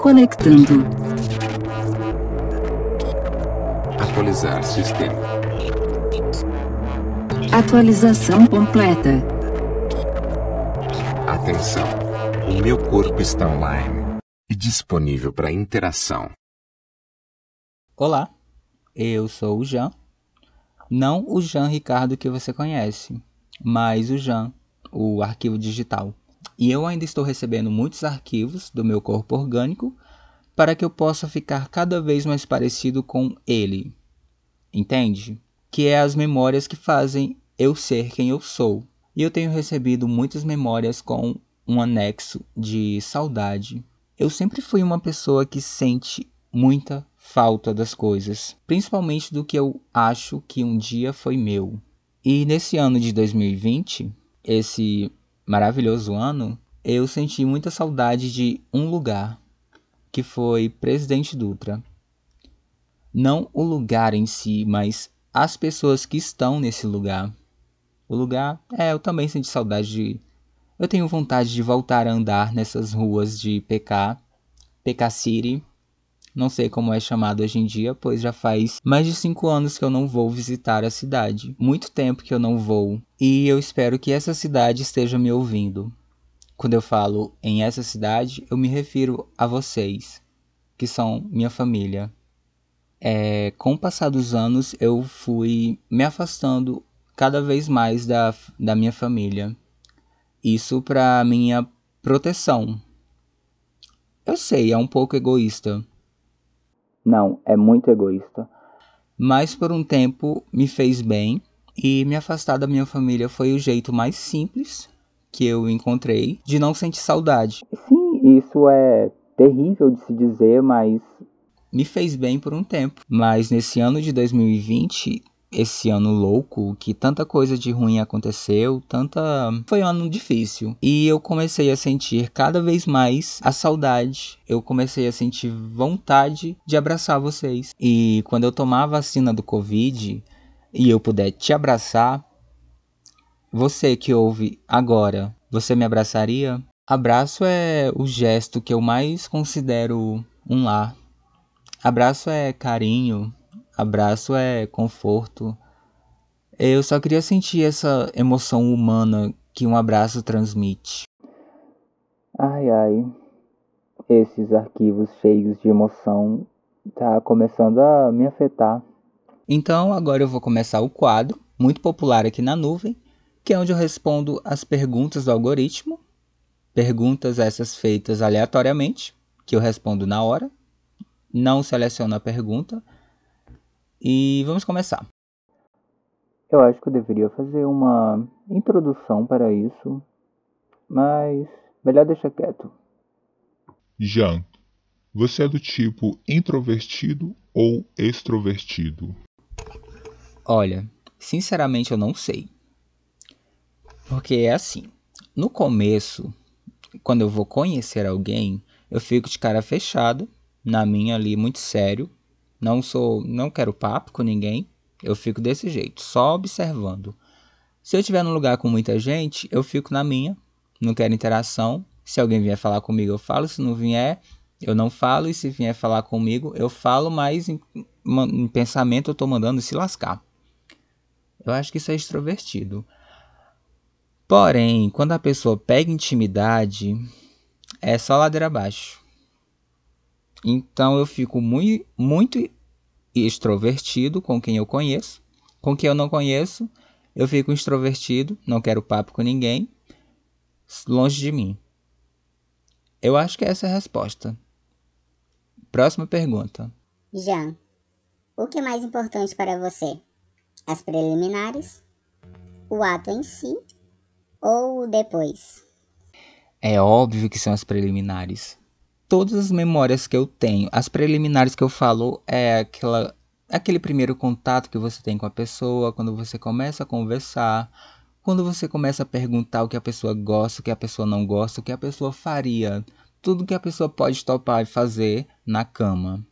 Conectando. Atualizar sistema. Atualização completa. Atenção. O meu corpo está online e disponível para interação. Olá, eu sou o Jean. Não o Jean Ricardo que você conhece, mas o Jean, o arquivo digital. E eu ainda estou recebendo muitos arquivos do meu corpo orgânico para que eu possa ficar cada vez mais parecido com ele. Entende? Que é as memórias que fazem eu ser quem eu sou. E eu tenho recebido muitas memórias com um anexo de saudade. Eu sempre fui uma pessoa que sente muita falta das coisas, principalmente do que eu acho que um dia foi meu. E nesse ano de 2020, esse maravilhoso ano, eu senti muita saudade de um lugar, que foi Presidente Dutra. Não o lugar em si, mas as pessoas que estão nesse lugar. O lugar, é, eu também senti saudade de. Eu tenho vontade de voltar a andar nessas ruas de PK, PK City, não sei como é chamado hoje em dia, pois já faz mais de 5 anos que eu não vou visitar a cidade. Muito tempo que eu não vou. E eu espero que essa cidade esteja me ouvindo. Quando eu falo em essa cidade, eu me refiro a vocês, que são minha família. É, com o passar dos anos, eu fui me afastando cada vez mais da, da minha família. Isso para minha proteção. Eu sei, é um pouco egoísta, não, é muito egoísta. Mas por um tempo me fez bem e me afastar da minha família foi o jeito mais simples que eu encontrei de não sentir saudade. Sim, isso é terrível de se dizer, mas me fez bem por um tempo. Mas nesse ano de 2020 esse ano louco, que tanta coisa de ruim aconteceu, tanta. Foi um ano difícil. E eu comecei a sentir cada vez mais a saudade. Eu comecei a sentir vontade de abraçar vocês. E quando eu tomar a vacina do Covid e eu puder te abraçar, você que ouve agora, você me abraçaria? Abraço é o gesto que eu mais considero um lar. Abraço é carinho, Abraço é conforto. Eu só queria sentir essa emoção humana que um abraço transmite. Ai ai, esses arquivos cheios de emoção tá começando a me afetar. Então agora eu vou começar o quadro, muito popular aqui na nuvem, que é onde eu respondo as perguntas do algoritmo. Perguntas essas feitas aleatoriamente, que eu respondo na hora. Não seleciono a pergunta e vamos começar. Eu acho que eu deveria fazer uma introdução para isso, mas melhor deixar quieto. Jean, você é do tipo introvertido ou extrovertido? Olha, sinceramente eu não sei. Porque é assim, no começo, quando eu vou conhecer alguém, eu fico de cara fechada, na minha ali, muito sério, não sou, não quero papo com ninguém. Eu fico desse jeito, só observando. Se eu estiver num lugar com muita gente, eu fico na minha, não quero interação. Se alguém vier falar comigo, eu falo. Se não vier, eu não falo. E se vier falar comigo, eu falo, mas em, em pensamento eu estou mandando se lascar. Eu acho que isso é extrovertido. Porém, quando a pessoa pega intimidade, é só ladeira abaixo. Então eu fico muito, muito extrovertido com quem eu conheço. Com quem eu não conheço, eu fico extrovertido, não quero papo com ninguém, longe de mim. Eu acho que essa é a resposta. Próxima pergunta. Jean, o que é mais importante para você? As preliminares, o ato em si ou o depois? É óbvio que são as preliminares todas as memórias que eu tenho, as preliminares que eu falo é aquela aquele primeiro contato que você tem com a pessoa, quando você começa a conversar, quando você começa a perguntar o que a pessoa gosta, o que a pessoa não gosta, o que a pessoa faria, tudo que a pessoa pode topar e fazer na cama.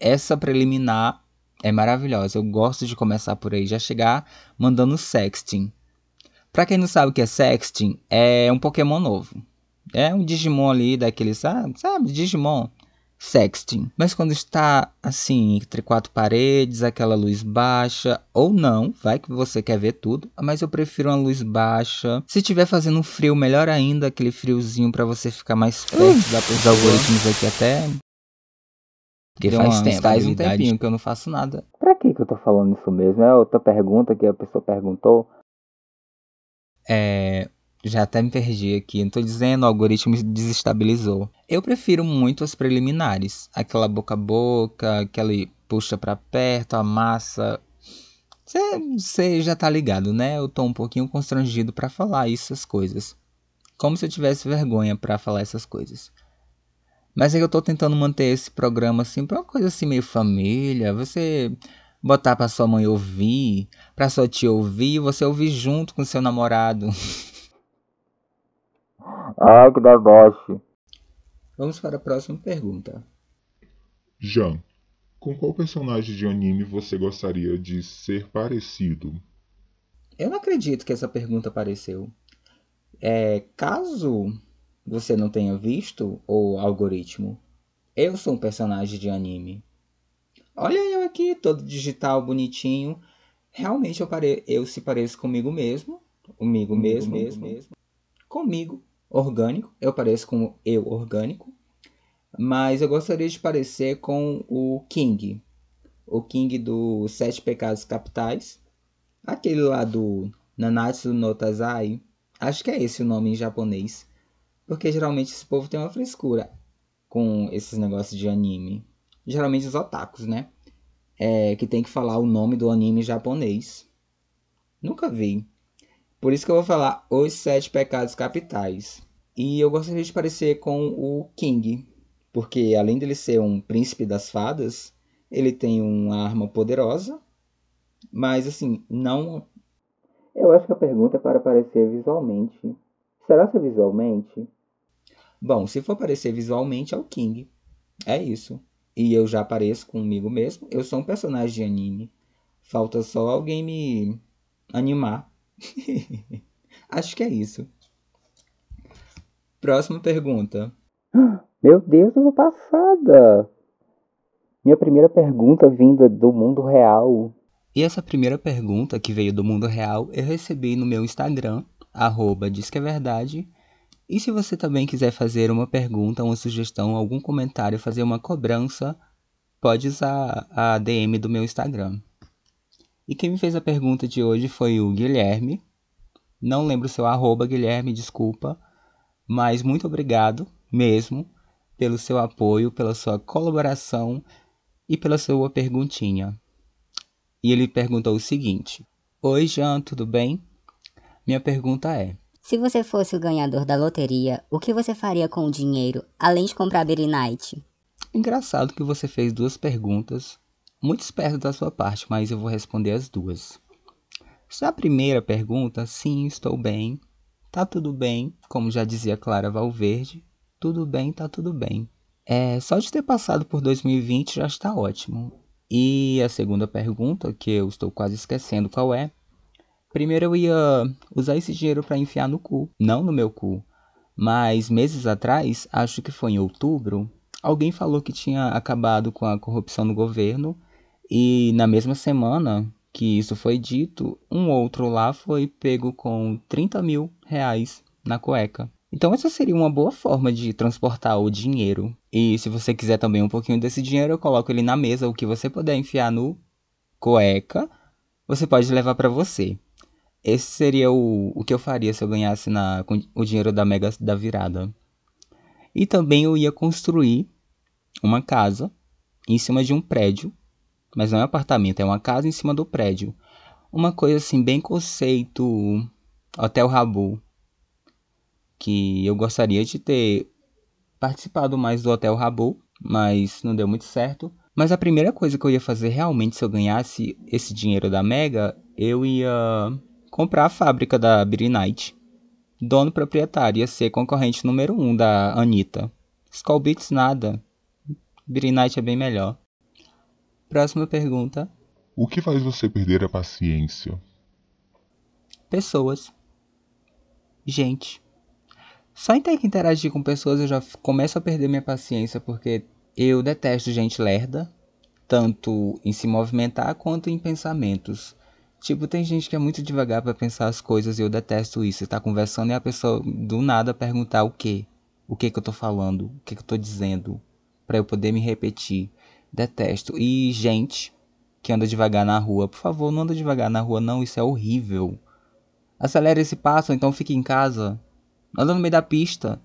Essa preliminar é maravilhosa. Eu gosto de começar por aí, já chegar mandando sexting. Para quem não sabe o que é sexting, é um Pokémon novo. É um Digimon ali daquele, sabe? Sabe? Digimon. sexting. Mas quando está assim, entre quatro paredes, aquela luz baixa, ou não, vai que você quer ver tudo, mas eu prefiro uma luz baixa. Se tiver fazendo um frio, melhor ainda, aquele friozinho para você ficar mais perto da pessoa. Os algoritmos aqui até. Porque Deu faz, tempo, faz um tempinho que eu não faço nada. Pra que, que eu tô falando isso mesmo? É outra pergunta que a pessoa perguntou. É, já até me perdi aqui. Não tô dizendo, o algoritmo desestabilizou. Eu prefiro muito as preliminares. Aquela boca a boca, aquele puxa para perto, a massa. Você já tá ligado, né? Eu tô um pouquinho constrangido para falar essas coisas. Como se eu tivesse vergonha para falar essas coisas. Mas é que eu tô tentando manter esse programa assim pra uma coisa assim meio família. Você botar pra sua mãe ouvir, pra sua tia ouvir, você ouvir junto com seu namorado. Deboche. Vamos para a próxima pergunta. Jean, com qual personagem de anime você gostaria de ser parecido? Eu não acredito que essa pergunta apareceu. É, caso você não tenha visto o algoritmo, eu sou um personagem de anime. Olha eu aqui, todo digital, bonitinho. Realmente eu, pare... eu se pareço comigo mesmo. Comigo mesmo, mesmo, mesmo. Comigo orgânico, eu pareço com eu orgânico, mas eu gostaria de parecer com o King, o King dos Sete Pecados Capitais, aquele lá do Nanatsu no Tazai, acho que é esse o nome em japonês, porque geralmente esse povo tem uma frescura com esses negócios de anime, geralmente os otakus, né? É, que tem que falar o nome do anime japonês. Nunca vi. Por isso que eu vou falar os sete pecados capitais. E eu gostaria de parecer com o King, porque além dele ser um príncipe das fadas, ele tem uma arma poderosa, mas assim, não. Eu acho que a pergunta é para aparecer visualmente. Será que é visualmente? Bom, se for aparecer visualmente, é o King. É isso. E eu já apareço comigo mesmo. Eu sou um personagem de anime. Falta só alguém me animar. acho que é isso. Próxima pergunta. Meu Deus, eu vou passada! Minha primeira pergunta vinda do mundo real. E essa primeira pergunta que veio do mundo real eu recebi no meu Instagram, arroba diz que é verdade. E se você também quiser fazer uma pergunta, uma sugestão, algum comentário, fazer uma cobrança, pode usar a DM do meu Instagram. E quem me fez a pergunta de hoje foi o Guilherme. Não lembro seu arroba, Guilherme, desculpa. Mas muito obrigado mesmo pelo seu apoio, pela sua colaboração e pela sua perguntinha. E ele perguntou o seguinte: Oi, Jean, tudo bem? Minha pergunta é: Se você fosse o ganhador da loteria, o que você faria com o dinheiro, além de comprar Berry Night? Engraçado que você fez duas perguntas, muito esperto da sua parte, mas eu vou responder as duas. Se a primeira pergunta, sim, estou bem, Tá tudo bem, como já dizia Clara Valverde, tudo bem, tá tudo bem. É, só de ter passado por 2020 já está ótimo. E a segunda pergunta, que eu estou quase esquecendo qual é. Primeiro eu ia usar esse dinheiro para enfiar no cu, não no meu cu. Mas meses atrás, acho que foi em outubro, alguém falou que tinha acabado com a corrupção no governo e na mesma semana que isso foi dito, um outro lá foi pego com 30 mil reais na cueca. Então essa seria uma boa forma de transportar o dinheiro. E se você quiser também um pouquinho desse dinheiro, eu coloco ele na mesa, o que você puder enfiar no cueca, você pode levar para você. Esse seria o, o que eu faria se eu ganhasse na, o dinheiro da Mega da Virada. E também eu ia construir uma casa em cima de um prédio mas não é um apartamento, é uma casa em cima do prédio. Uma coisa assim, bem conceito Hotel Rabu. Que eu gostaria de ter participado mais do Hotel Rabu, mas não deu muito certo. Mas a primeira coisa que eu ia fazer realmente se eu ganhasse esse dinheiro da Mega, eu ia comprar a fábrica da Beery Night. Dono proprietário, ia ser concorrente número um da Anitta. Skull Beats nada. Beery Night é bem melhor. Próxima pergunta. O que faz você perder a paciência? Pessoas. Gente. Só em ter que interagir com pessoas eu já começo a perder minha paciência porque Eu detesto gente lerda, tanto em se movimentar quanto em pensamentos. Tipo, tem gente que é muito devagar para pensar as coisas e eu detesto isso. Você tá conversando e a pessoa do nada perguntar o quê? O que que eu tô falando? O que que eu tô dizendo? Para eu poder me repetir. Detesto. E gente que anda devagar na rua, por favor, não anda devagar na rua não, isso é horrível. Acelere esse passo, então fique em casa. Anda no meio da pista.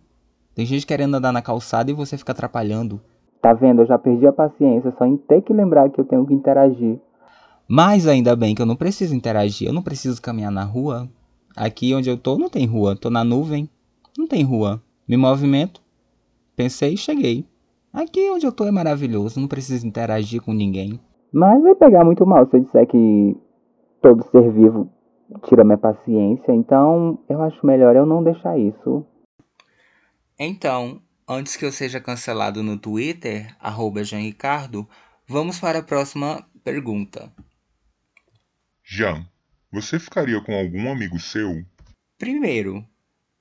Tem gente querendo andar na calçada e você fica atrapalhando. Tá vendo? Eu já perdi a paciência só em ter que lembrar que eu tenho que interagir. Mas ainda bem que eu não preciso interagir, eu não preciso caminhar na rua. Aqui onde eu tô não tem rua, tô na nuvem, não tem rua. Me movimento, pensei e cheguei. Aqui onde eu tô é maravilhoso, não preciso interagir com ninguém. Mas vai pegar muito mal se eu disser que todo ser vivo tira minha paciência, então eu acho melhor eu não deixar isso. Então, antes que eu seja cancelado no Twitter, arroba Jean Ricardo, vamos para a próxima pergunta. Jean, você ficaria com algum amigo seu? Primeiro,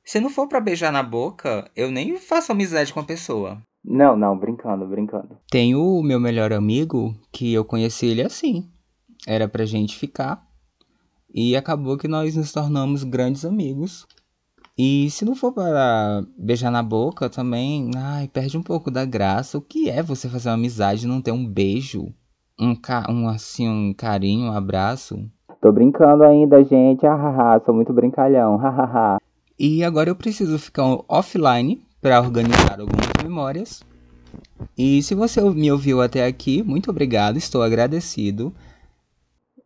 se não for pra beijar na boca, eu nem faço amizade com a pessoa. Não, não, brincando, brincando. Tenho o meu melhor amigo que eu conheci ele assim. Era pra gente ficar. E acabou que nós nos tornamos grandes amigos. E se não for para beijar na boca também, ai, perde um pouco da graça. O que é você fazer uma amizade e não ter um beijo? Um, ca um assim, um carinho, um abraço? Tô brincando ainda, gente. Hahaha, sou muito brincalhão. Hahaha. E agora eu preciso ficar offline para organizar algumas memórias. E se você me ouviu até aqui, muito obrigado, estou agradecido.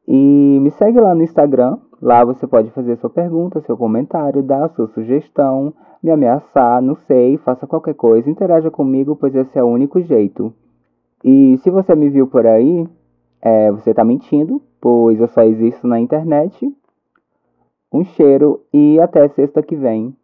E me segue lá no Instagram. Lá você pode fazer sua pergunta, seu comentário, dar sua sugestão, me ameaçar, não sei, faça qualquer coisa, interaja comigo, pois esse é o único jeito. E se você me viu por aí, é, você tá mentindo, pois eu só existo na internet. Um cheiro e até sexta que vem.